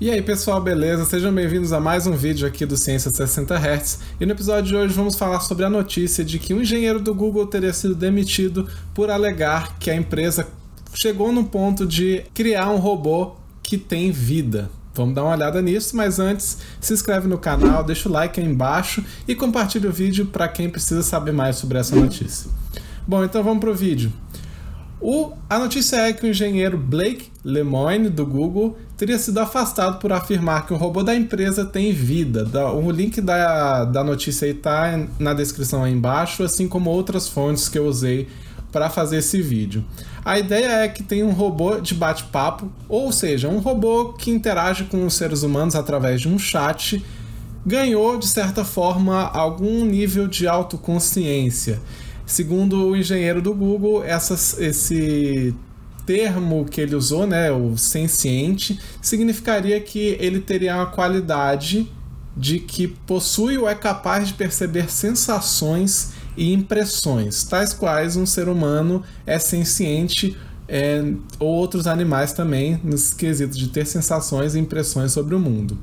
E aí pessoal, beleza? Sejam bem-vindos a mais um vídeo aqui do Ciência 60 Hz. E no episódio de hoje vamos falar sobre a notícia de que um engenheiro do Google teria sido demitido por alegar que a empresa chegou no ponto de criar um robô que tem vida. Vamos dar uma olhada nisso, mas antes se inscreve no canal, deixa o like aí embaixo e compartilha o vídeo para quem precisa saber mais sobre essa notícia. Bom, então vamos pro vídeo. O, a notícia é que o engenheiro Blake Lemoine, do Google, teria sido afastado por afirmar que o robô da empresa tem vida. O link da, da notícia está na descrição aí embaixo, assim como outras fontes que eu usei para fazer esse vídeo. A ideia é que tem um robô de bate-papo, ou seja, um robô que interage com os seres humanos através de um chat, ganhou de certa forma algum nível de autoconsciência. Segundo o engenheiro do Google, essas, esse termo que ele usou, né, o senciente, significaria que ele teria a qualidade de que possui ou é capaz de perceber sensações e impressões, tais quais um ser humano é senciente é, ou outros animais também, nos quesitos de ter sensações e impressões sobre o mundo.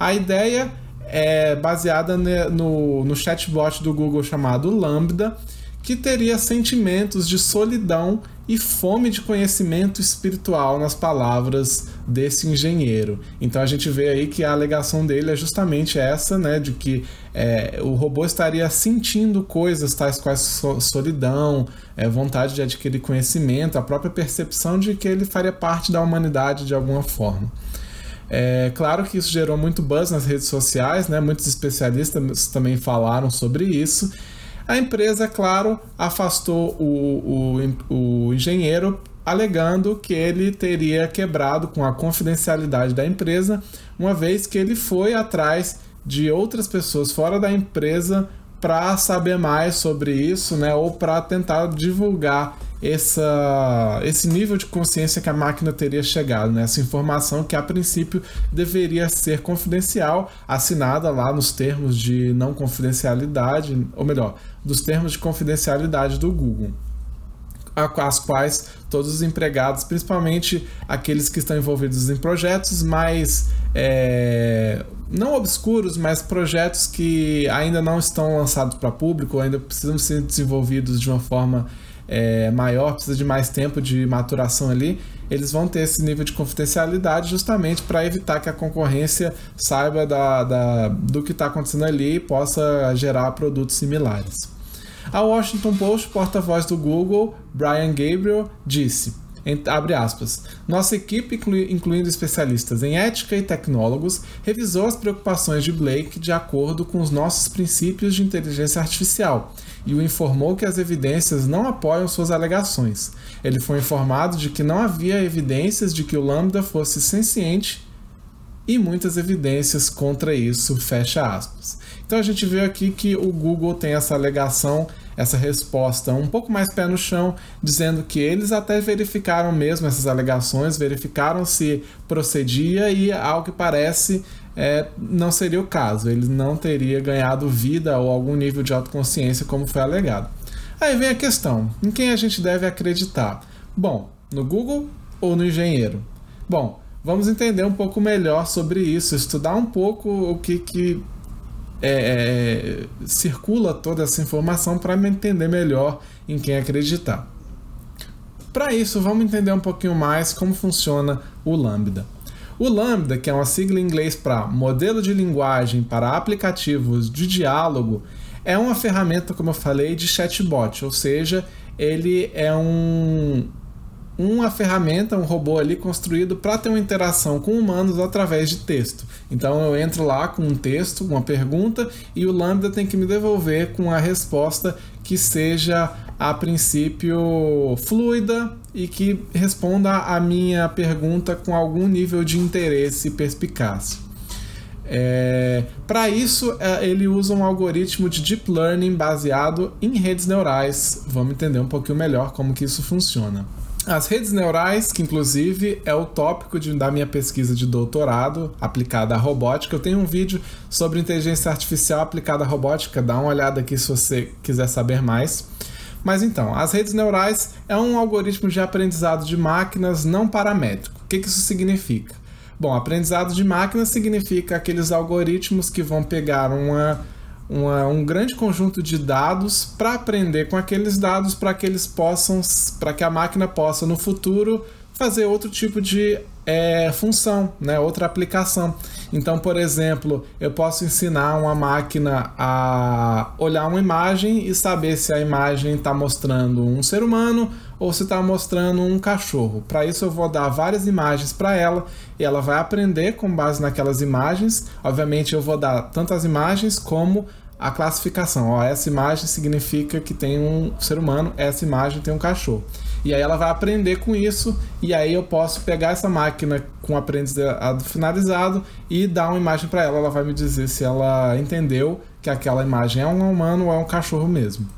A ideia é baseada no, no chatbot do Google chamado Lambda, que teria sentimentos de solidão e fome de conhecimento espiritual nas palavras desse engenheiro. Então a gente vê aí que a alegação dele é justamente essa, né, de que é, o robô estaria sentindo coisas tais quais solidão, é, vontade de adquirir conhecimento, a própria percepção de que ele faria parte da humanidade de alguma forma. É claro que isso gerou muito buzz nas redes sociais, né? Muitos especialistas também falaram sobre isso. A empresa, claro, afastou o, o, o engenheiro alegando que ele teria quebrado com a confidencialidade da empresa, uma vez que ele foi atrás de outras pessoas fora da empresa para saber mais sobre isso, né, ou para tentar divulgar essa, esse nível de consciência que a máquina teria chegado, né? essa informação que a princípio deveria ser confidencial, assinada lá nos termos de não confidencialidade, ou melhor, dos termos de confidencialidade do Google as quais todos os empregados, principalmente aqueles que estão envolvidos em projetos mais é, não obscuros, mas projetos que ainda não estão lançados para público, ainda precisam ser desenvolvidos de uma forma é, maior, precisa de mais tempo de maturação ali, eles vão ter esse nível de confidencialidade justamente para evitar que a concorrência saiba da, da do que está acontecendo ali e possa gerar produtos similares. A Washington Post, porta-voz do Google, Brian Gabriel, disse abre aspas. Nossa equipe, incluindo especialistas em ética e tecnólogos, revisou as preocupações de Blake de acordo com os nossos princípios de inteligência artificial e o informou que as evidências não apoiam suas alegações. Ele foi informado de que não havia evidências de que o Lambda fosse senciente e muitas evidências contra isso, fecha aspas. Então a gente vê aqui que o Google tem essa alegação essa resposta um pouco mais pé no chão, dizendo que eles até verificaram mesmo essas alegações, verificaram se procedia e, ao que parece, é, não seria o caso. Ele não teria ganhado vida ou algum nível de autoconsciência, como foi alegado. Aí vem a questão: em quem a gente deve acreditar? Bom, no Google ou no engenheiro? Bom, vamos entender um pouco melhor sobre isso, estudar um pouco o que, que é, é, circula toda essa informação para me entender melhor em quem acreditar. Para isso, vamos entender um pouquinho mais como funciona o Lambda. O Lambda, que é uma sigla em inglês para Modelo de Linguagem para Aplicativos de Diálogo, é uma ferramenta, como eu falei, de chatbot, ou seja, ele é um, uma ferramenta, um robô ali construído para ter uma interação com humanos através de texto. Então eu entro lá com um texto, uma pergunta, e o Lambda tem que me devolver com a resposta que seja a princípio fluida e que responda a minha pergunta com algum nível de interesse perspicaz. É, Para isso, é, ele usa um algoritmo de deep learning baseado em redes neurais. Vamos entender um pouquinho melhor como que isso funciona. As redes neurais, que inclusive é o tópico de, da minha pesquisa de doutorado aplicada à robótica. Eu tenho um vídeo sobre inteligência artificial aplicada à robótica, dá uma olhada aqui se você quiser saber mais. Mas então, as redes neurais é um algoritmo de aprendizado de máquinas não paramétrico. O que, que isso significa? Bom, aprendizado de máquina significa aqueles algoritmos que vão pegar uma, uma um grande conjunto de dados para aprender com aqueles dados para que eles possam, para que a máquina possa no futuro fazer outro tipo de é, função, né? outra aplicação. Então, por exemplo, eu posso ensinar uma máquina a olhar uma imagem e saber se a imagem está mostrando um ser humano ou se está mostrando um cachorro. Para isso, eu vou dar várias imagens para ela e ela vai aprender com base naquelas imagens. Obviamente, eu vou dar tanto as imagens como a classificação. Ó, essa imagem significa que tem um ser humano, essa imagem tem um cachorro. E aí ela vai aprender com isso, e aí eu posso pegar essa máquina com aprendizado finalizado e dar uma imagem para ela. Ela vai me dizer se ela entendeu que aquela imagem é um humano ou é um cachorro mesmo.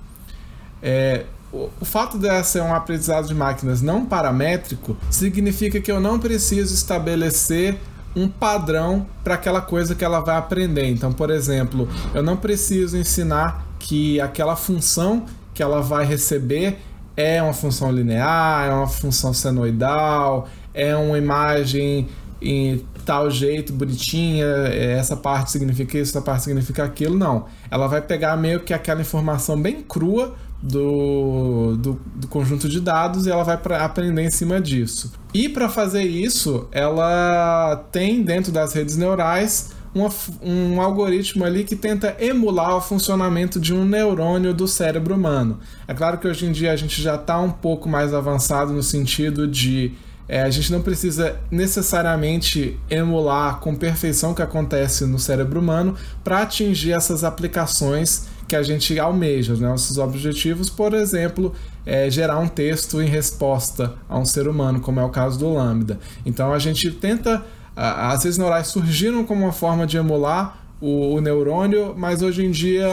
É, o fato de ser um aprendizado de máquinas não paramétrico significa que eu não preciso estabelecer um padrão para aquela coisa que ela vai aprender. Então, por exemplo, eu não preciso ensinar que aquela função que ela vai receber é uma função linear, é uma função senoidal, é uma imagem em tal jeito, bonitinha, é, essa parte significa isso, essa parte significa aquilo. Não. Ela vai pegar meio que aquela informação bem crua do, do, do conjunto de dados e ela vai pra, aprender em cima disso. E para fazer isso, ela tem dentro das redes neurais uma, um algoritmo ali que tenta emular o funcionamento de um neurônio do cérebro humano. É claro que hoje em dia a gente já está um pouco mais avançado no sentido de é, a gente não precisa necessariamente emular com perfeição o que acontece no cérebro humano para atingir essas aplicações que a gente almeja, né? nossos objetivos, por exemplo, é gerar um texto em resposta a um ser humano, como é o caso do Lambda. Então a gente tenta as redes neurais surgiram como uma forma de emular o, o, neurônio, mas hoje em dia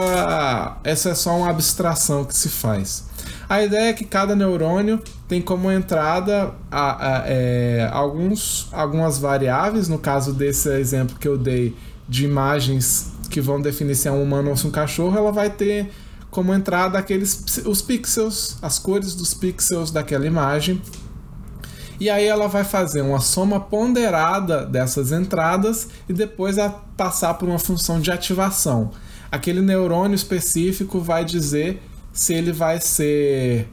essa é só uma abstração que se faz. A ideia é que cada neurônio tem como entrada a, a, é, alguns, algumas variáveis, no caso desse exemplo que eu dei de imagens que vão definir se é um humano ou se é um cachorro, ela vai ter como entrada aqueles os pixels, as cores dos pixels daquela imagem e aí ela vai fazer uma soma ponderada dessas entradas e depois passar por uma função de ativação. Aquele neurônio específico vai dizer se ele vai ser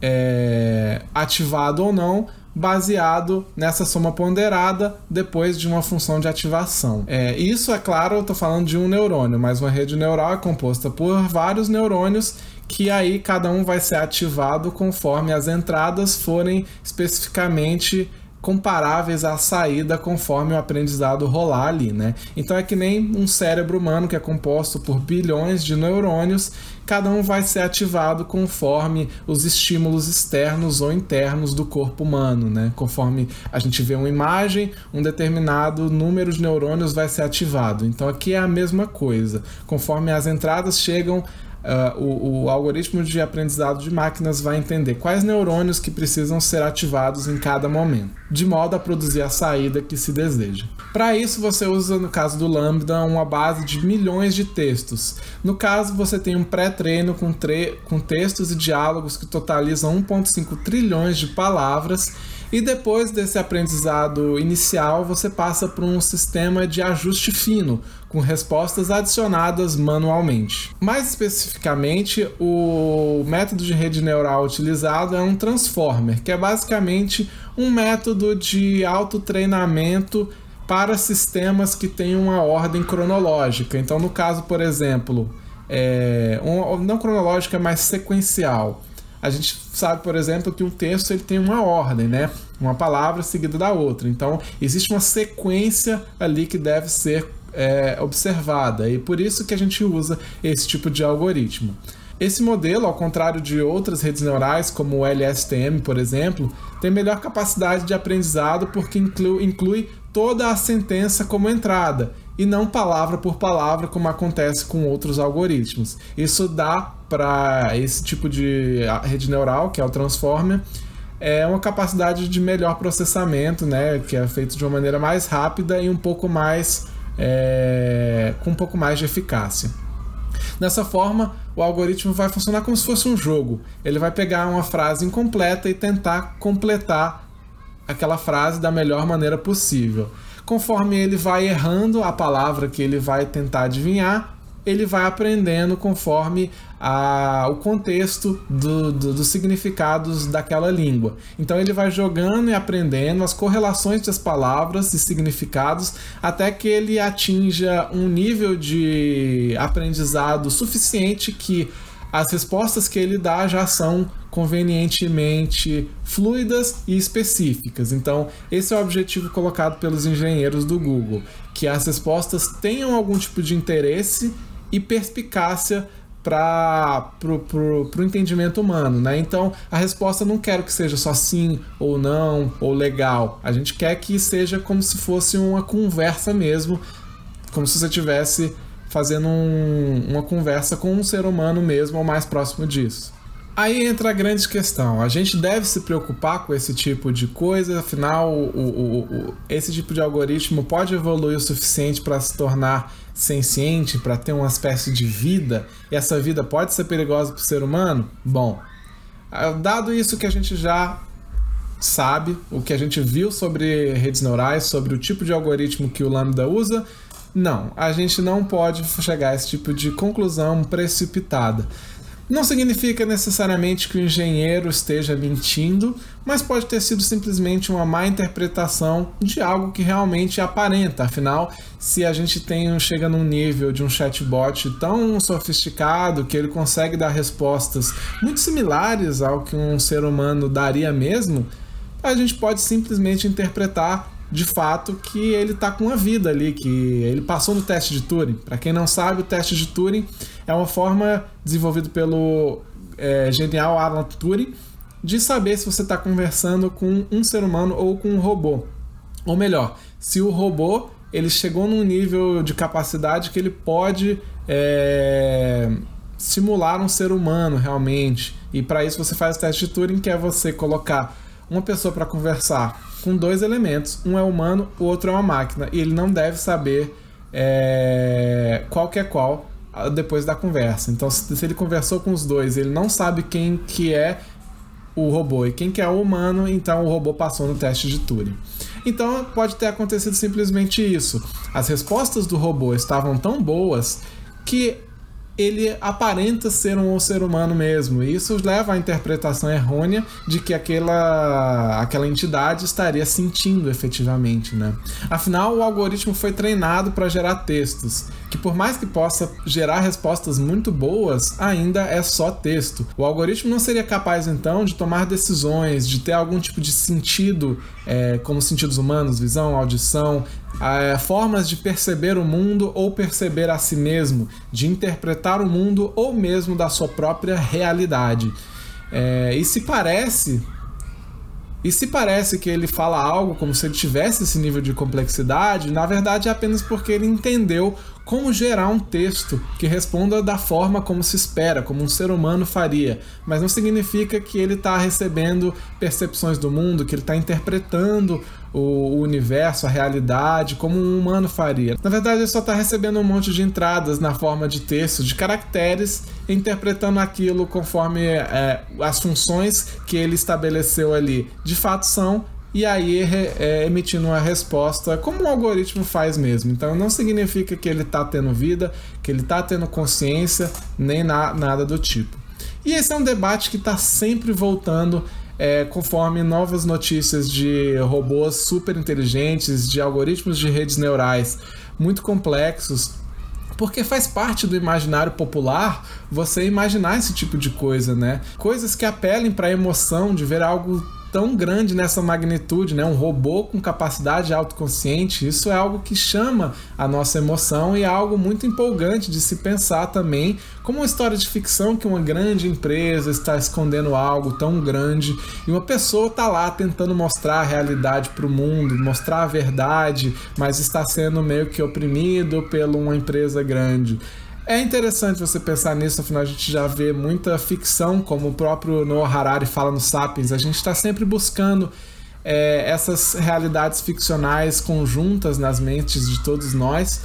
é, ativado ou não, baseado nessa soma ponderada depois de uma função de ativação. É, isso, é claro, eu estou falando de um neurônio, mas uma rede neural é composta por vários neurônios que aí cada um vai ser ativado conforme as entradas forem especificamente comparáveis à saída conforme o aprendizado rolar ali, né? Então é que nem um cérebro humano que é composto por bilhões de neurônios, cada um vai ser ativado conforme os estímulos externos ou internos do corpo humano, né? Conforme a gente vê uma imagem, um determinado número de neurônios vai ser ativado. Então aqui é a mesma coisa. Conforme as entradas chegam Uh, o, o, algoritmo de aprendizado de máquinas vai entender quais neurônios que precisam ser ativados em cada momento, de modo a produzir a saída que se deseja. Para isso, você usa, no caso do Lambda, uma base de milhões de textos. No caso, você tem um pré-treino com, com textos e diálogos que totalizam 1,5 trilhões de palavras e depois desse aprendizado inicial, você passa por um sistema de ajuste fino, com respostas adicionadas manualmente. Mais especificamente, o método de rede neural utilizado é um transformer, que é basicamente um método de autotreinamento para sistemas que têm uma ordem cronológica. Então, no caso, por exemplo, é, um, não cronológica, mas sequencial a gente sabe, por exemplo, que um texto ele tem uma ordem, né? Uma palavra seguida da outra. Então, existe uma sequência ali que deve ser é, observada e por isso que a gente usa esse tipo de algoritmo. Esse modelo, ao contrário de outras redes neurais, como o LSTM, por exemplo, tem melhor capacidade de aprendizado porque inclui, inclui toda a sentença como entrada e não palavra por palavra, como acontece com outros algoritmos. Isso dá para esse tipo de rede neural, que é o Transformer, é uma capacidade de melhor processamento, né, que é feito de uma maneira mais rápida e um pouco mais é, com um pouco mais de eficácia. Dessa forma, o algoritmo vai funcionar como se fosse um jogo. Ele vai pegar uma frase incompleta e tentar completar aquela frase da melhor maneira possível. conforme ele vai errando a palavra que ele vai tentar adivinhar, ele vai aprendendo conforme a, o contexto do, do, dos significados daquela língua. Então ele vai jogando e aprendendo as correlações das palavras e significados até que ele atinja um nível de aprendizado suficiente que as respostas que ele dá já são convenientemente fluidas e específicas. Então, esse é o objetivo colocado pelos engenheiros do Google, que as respostas tenham algum tipo de interesse e perspicácia para o entendimento humano, né? Então a resposta não quero que seja só sim ou não ou legal. A gente quer que seja como se fosse uma conversa mesmo, como se você tivesse fazendo um, uma conversa com um ser humano mesmo ou mais próximo disso. Aí entra a grande questão. A gente deve se preocupar com esse tipo de coisa, afinal, o, o, o, esse tipo de algoritmo pode evoluir o suficiente para se tornar senciente, para ter uma espécie de vida, e essa vida pode ser perigosa para o ser humano? Bom, dado isso que a gente já sabe, o que a gente viu sobre redes neurais, sobre o tipo de algoritmo que o Lambda usa, não, a gente não pode chegar a esse tipo de conclusão precipitada. Não significa necessariamente que o engenheiro esteja mentindo, mas pode ter sido simplesmente uma má interpretação de algo que realmente aparenta. Afinal, se a gente tem chega num nível de um chatbot tão sofisticado que ele consegue dar respostas muito similares ao que um ser humano daria mesmo, a gente pode simplesmente interpretar de fato que ele está com a vida ali, que ele passou no teste de Turing. Para quem não sabe, o teste de Turing é uma forma desenvolvida pelo é, genial Alan Turing de saber se você está conversando com um ser humano ou com um robô. Ou melhor, se o robô ele chegou num nível de capacidade que ele pode é, simular um ser humano realmente. E para isso você faz o teste de Turing, que é você colocar uma pessoa para conversar com dois elementos. Um é humano, o outro é uma máquina. E ele não deve saber é, qual que é qual ah, depois da conversa. Então, se, ele conversou com os dois, ele não sabe quem que é o robô e quem que é o humano, então o robô passou no teste de Turing. Então pode ter acontecido simplesmente isso. As respostas do robô estavam tão boas que ele aparenta ser um ser humano mesmo. E isso leva à interpretação errônea de que aquela, aquela entidade estaria sentindo efetivamente, né? Afinal, o algoritmo foi treinado para gerar textos, que por mais que possa gerar respostas muito boas, ainda é só texto. O algoritmo não seria capaz então de tomar decisões, de ter algum tipo de sentido, é, como sentidos humanos, visão, audição, é, formas de perceber o mundo ou perceber a si mesmo, de interpretar o mundo ou mesmo da sua própria realidade. É, e se parece. E se parece que ele fala algo como se ele tivesse esse nível de complexidade, na verdade é apenas porque ele entendeu como gerar um texto que responda da forma como se espera, como um ser humano faria. Mas não significa que ele está recebendo percepções do mundo, que ele está interpretando o, universo, a realidade, como um humano faria. Na verdade, ele só está recebendo um monte de entradas na forma de texto, de caracteres, interpretando aquilo conforme é, as funções que ele estabeleceu ali de fato são e aí é, emitindo uma resposta como um algoritmo faz mesmo. Então não significa que ele está tendo vida, que ele está tendo consciência, nem na, nada do tipo. E esse é um debate que está sempre voltando é, conforme novas notícias de robôs super inteligentes, de algoritmos de redes neurais muito complexos, porque faz parte do imaginário popular você imaginar esse tipo de coisa, né? Coisas que apelem para a emoção de ver algo tão grande nessa magnitude, né? Um robô com capacidade autoconsciente, isso é algo que chama a nossa emoção e é algo muito empolgante de se pensar também como uma história de ficção que uma grande empresa está escondendo algo tão grande e uma pessoa está lá tentando mostrar a realidade para o mundo, mostrar a verdade, mas está sendo meio que oprimido por uma empresa grande. É interessante você pensar nisso, afinal a gente já vê muita ficção, como o próprio Noah Harari fala no Sapiens. A gente está sempre buscando é, essas realidades ficcionais conjuntas nas mentes de todos nós.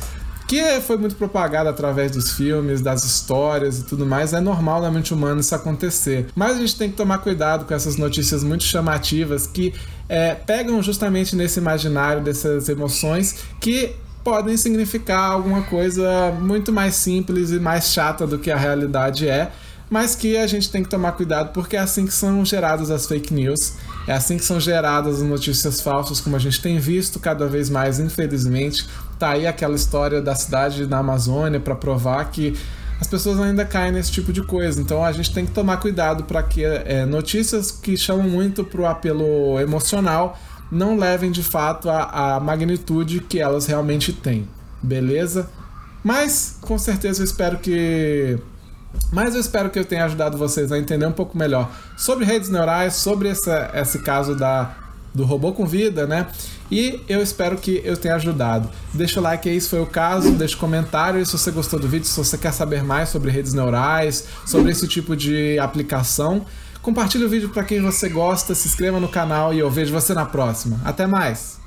que foi muito propagada através dos filmes, das histórias e tudo mais, é normal na mente humana isso acontecer. Mas a gente tem que tomar cuidado com essas notícias muito chamativas que é, pegam justamente nesse imaginário dessas emoções que podem significar alguma coisa muito mais simples e mais chata do que a realidade é mas que a gente tem que tomar cuidado porque é assim que são geradas as fake news, é assim que são geradas as notícias falsas, como a gente tem visto cada vez mais, infelizmente. Tá aí aquela história da cidade na Amazônia para provar que as pessoas ainda caem nesse tipo de coisa. Então a gente tem que tomar cuidado para que é, notícias que chamam muito para o apelo emocional não levem de fato a, a magnitude que elas realmente têm. Beleza? Mas com certeza eu espero que mas eu espero que eu tenha ajudado vocês a entender um pouco melhor sobre redes neurais, sobre essa, esse caso da, do robô com vida, né? E eu espero que eu tenha ajudado. Deixa o like aí se foi o caso, deixa um comentário se você gostou do vídeo, se você quer saber mais sobre redes neurais, sobre esse tipo de aplicação. Compartilhe o vídeo para quem você gosta, se inscreva no canal e eu vejo você na próxima. Até mais!